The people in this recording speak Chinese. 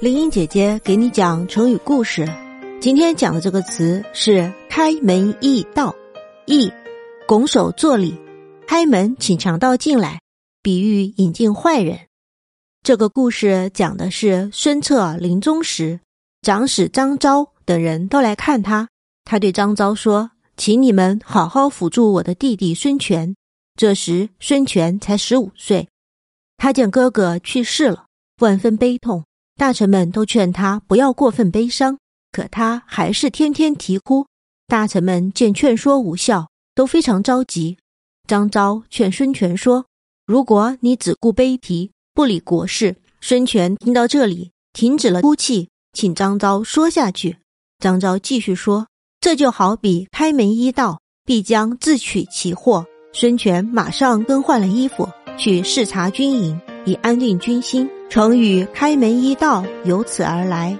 林英姐姐给你讲成语故事，今天讲的这个词是“开门易道”，易拱手作礼，开门请强盗进来，比喻引进坏人。这个故事讲的是孙策临终时，长史张昭等人都来看他，他对张昭说：“请你们好好辅助我的弟弟孙权。”这时孙权才十五岁，他见哥哥去世了，万分悲痛。大臣们都劝他不要过分悲伤，可他还是天天啼哭。大臣们见劝说无效，都非常着急。张昭劝孙权说：“如果你只顾悲啼，不理国事。”孙权听到这里，停止了哭泣，请张昭说下去。张昭继续说：“这就好比开门一道，必将自取其祸。”孙权马上更换了衣服，去视察军营，以安定军心。成语“开门一道”由此而来。